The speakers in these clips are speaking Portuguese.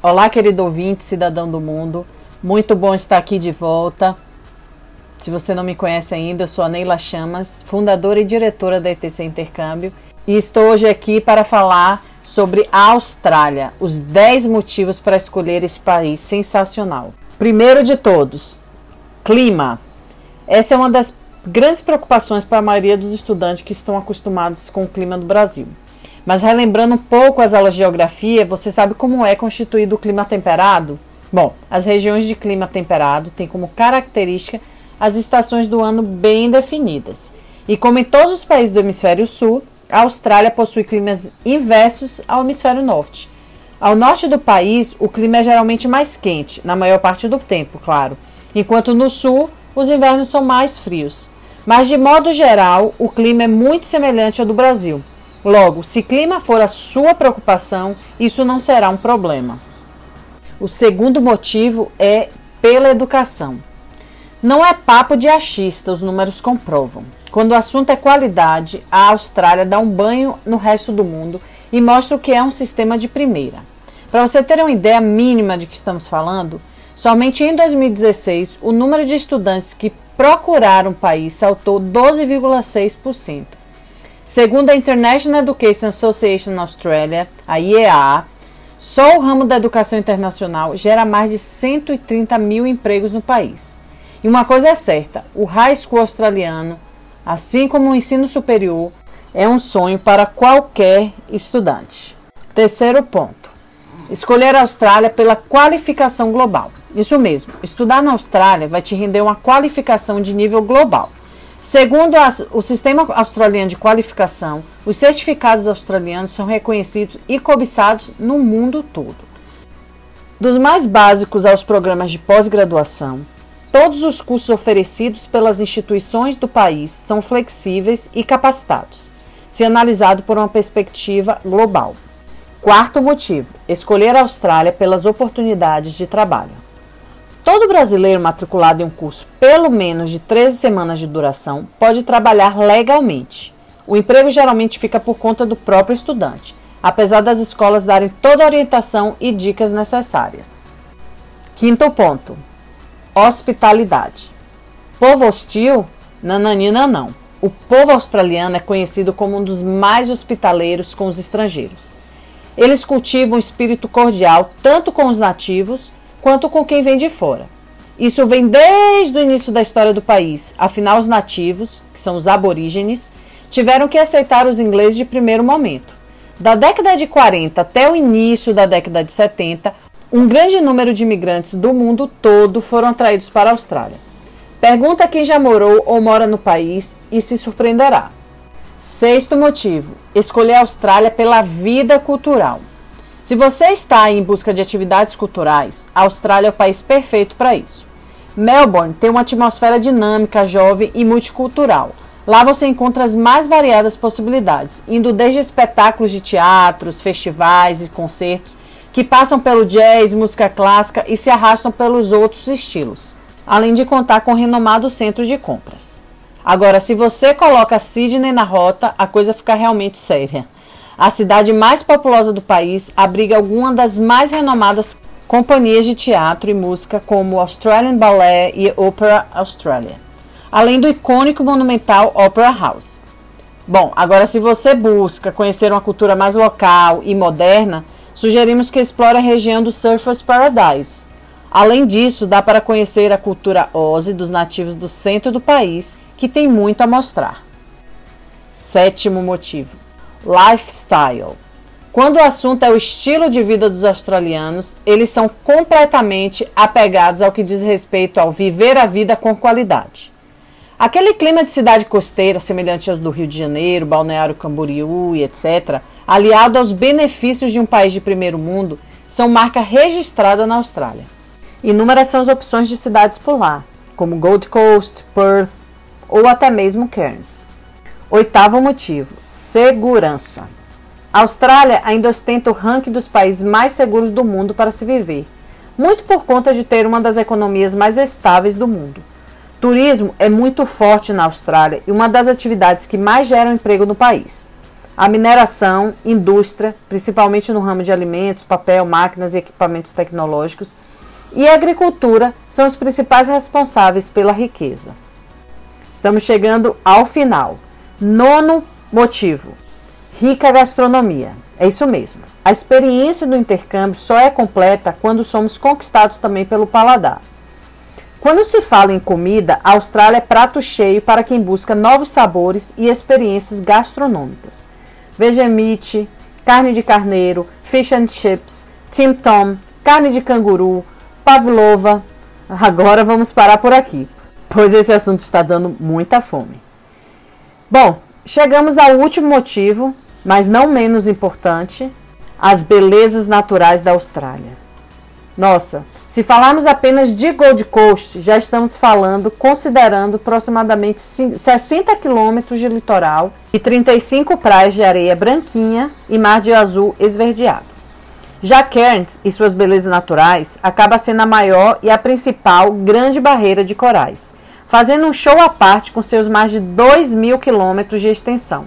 Olá, querido ouvinte, cidadão do mundo. Muito bom estar aqui de volta. Se você não me conhece ainda, eu sou a Neila Chamas, fundadora e diretora da ETC Intercâmbio, e estou hoje aqui para falar sobre a Austrália, os 10 motivos para escolher esse país sensacional. Primeiro de todos, clima. Essa é uma das grandes preocupações para a maioria dos estudantes que estão acostumados com o clima do Brasil. Mas relembrando um pouco as aulas de geografia, você sabe como é constituído o clima temperado? Bom, as regiões de clima temperado têm como característica as estações do ano bem definidas. E como em todos os países do hemisfério sul, a Austrália possui climas inversos ao hemisfério norte. Ao norte do país, o clima é geralmente mais quente, na maior parte do tempo, claro, enquanto no sul os invernos são mais frios. Mas, de modo geral, o clima é muito semelhante ao do Brasil. Logo, se clima for a sua preocupação, isso não será um problema. O segundo motivo é pela educação. Não é papo de achista, os números comprovam. Quando o assunto é qualidade, a Austrália dá um banho no resto do mundo e mostra o que é um sistema de primeira. Para você ter uma ideia mínima de que estamos falando, somente em 2016 o número de estudantes que procuraram o país saltou 12,6%. Segundo a International Education Association Australia, a IEA, só o ramo da educação internacional gera mais de 130 mil empregos no país. E uma coisa é certa: o high school australiano, assim como o ensino superior, é um sonho para qualquer estudante. Terceiro ponto: escolher a Austrália pela qualificação global. Isso mesmo, estudar na Austrália vai te render uma qualificação de nível global. Segundo as, o sistema australiano de qualificação, os certificados australianos são reconhecidos e cobiçados no mundo todo. Dos mais básicos aos programas de pós-graduação, Todos os cursos oferecidos pelas instituições do país são flexíveis e capacitados, se analisado por uma perspectiva global. Quarto motivo: escolher a Austrália pelas oportunidades de trabalho. Todo brasileiro matriculado em um curso pelo menos de 13 semanas de duração pode trabalhar legalmente. O emprego geralmente fica por conta do próprio estudante, apesar das escolas darem toda a orientação e dicas necessárias. Quinto ponto: Hospitalidade. Povo hostil? Nananina não. O povo australiano é conhecido como um dos mais hospitaleiros com os estrangeiros. Eles cultivam um espírito cordial tanto com os nativos quanto com quem vem de fora. Isso vem desde o início da história do país. Afinal, os nativos, que são os aborígenes, tiveram que aceitar os ingleses de primeiro momento. Da década de 40 até o início da década de 70, um grande número de imigrantes do mundo todo foram atraídos para a Austrália. Pergunta quem já morou ou mora no país e se surpreenderá. Sexto motivo: escolher a Austrália pela vida cultural. Se você está em busca de atividades culturais, a Austrália é o país perfeito para isso. Melbourne tem uma atmosfera dinâmica, jovem e multicultural. Lá você encontra as mais variadas possibilidades, indo desde espetáculos de teatros, festivais e concertos que passam pelo jazz, música clássica e se arrastam pelos outros estilos, além de contar com um renomado centro de compras. Agora, se você coloca Sydney na rota, a coisa fica realmente séria. A cidade mais populosa do país abriga algumas das mais renomadas companhias de teatro e música, como Australian Ballet e Opera Australia, além do icônico monumental Opera House. Bom, agora se você busca conhecer uma cultura mais local e moderna, sugerimos que explore a região do Surfers Paradise. Além disso, dá para conhecer a cultura Aussie dos nativos do centro do país, que tem muito a mostrar. Sétimo motivo: lifestyle. Quando o assunto é o estilo de vida dos australianos, eles são completamente apegados ao que diz respeito ao viver a vida com qualidade. Aquele clima de cidade costeira, semelhante aos do Rio de Janeiro, Balneário Camboriú e etc., aliado aos benefícios de um país de primeiro mundo, são marca registrada na Austrália. Inúmeras são as opções de cidades por lá, como Gold Coast, Perth ou até mesmo Cairns. Oitavo motivo: segurança. A Austrália ainda ostenta o ranking dos países mais seguros do mundo para se viver, muito por conta de ter uma das economias mais estáveis do mundo. Turismo é muito forte na Austrália e uma das atividades que mais geram emprego no país. a mineração, indústria, principalmente no ramo de alimentos, papel, máquinas e equipamentos tecnológicos, e a agricultura são os principais responsáveis pela riqueza. Estamos chegando ao final. Nono motivo: rica gastronomia. É isso mesmo. A experiência do intercâmbio só é completa quando somos conquistados também pelo paladar. Quando se fala em comida, a Austrália é prato cheio para quem busca novos sabores e experiências gastronômicas. Vegemite, carne de carneiro, fish and chips, tim tom, carne de canguru, pavlova. Agora vamos parar por aqui, pois esse assunto está dando muita fome. Bom, chegamos ao último motivo, mas não menos importante, as belezas naturais da Austrália. Nossa, se falarmos apenas de Gold Coast, já estamos falando, considerando aproximadamente 60 quilômetros de litoral e 35 praias de areia branquinha e mar de azul esverdeado. Já Cairns e suas belezas naturais acaba sendo a maior e a principal grande barreira de corais, fazendo um show à parte com seus mais de 2 mil quilômetros de extensão.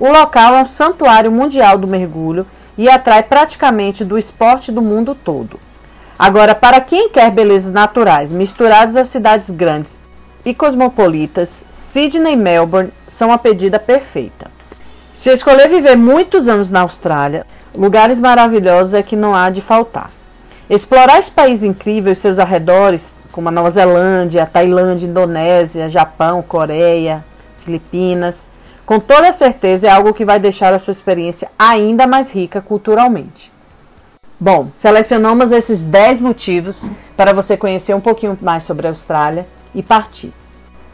O local é um santuário mundial do mergulho e atrai praticamente do esporte do mundo todo. Agora, para quem quer belezas naturais misturadas às cidades grandes e cosmopolitas, Sydney e Melbourne são a pedida perfeita. Se escolher viver muitos anos na Austrália, lugares maravilhosos é que não há de faltar. Explorar esse país incrível e seus arredores, como a Nova Zelândia, Tailândia, Indonésia, Japão, Coreia, Filipinas, com toda certeza é algo que vai deixar a sua experiência ainda mais rica culturalmente. Bom, selecionamos esses 10 motivos para você conhecer um pouquinho mais sobre a Austrália e partir.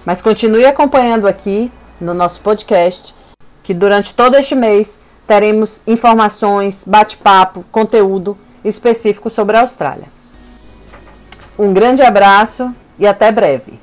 Mas continue acompanhando aqui no nosso podcast, que durante todo este mês teremos informações, bate-papo, conteúdo específico sobre a Austrália. Um grande abraço e até breve!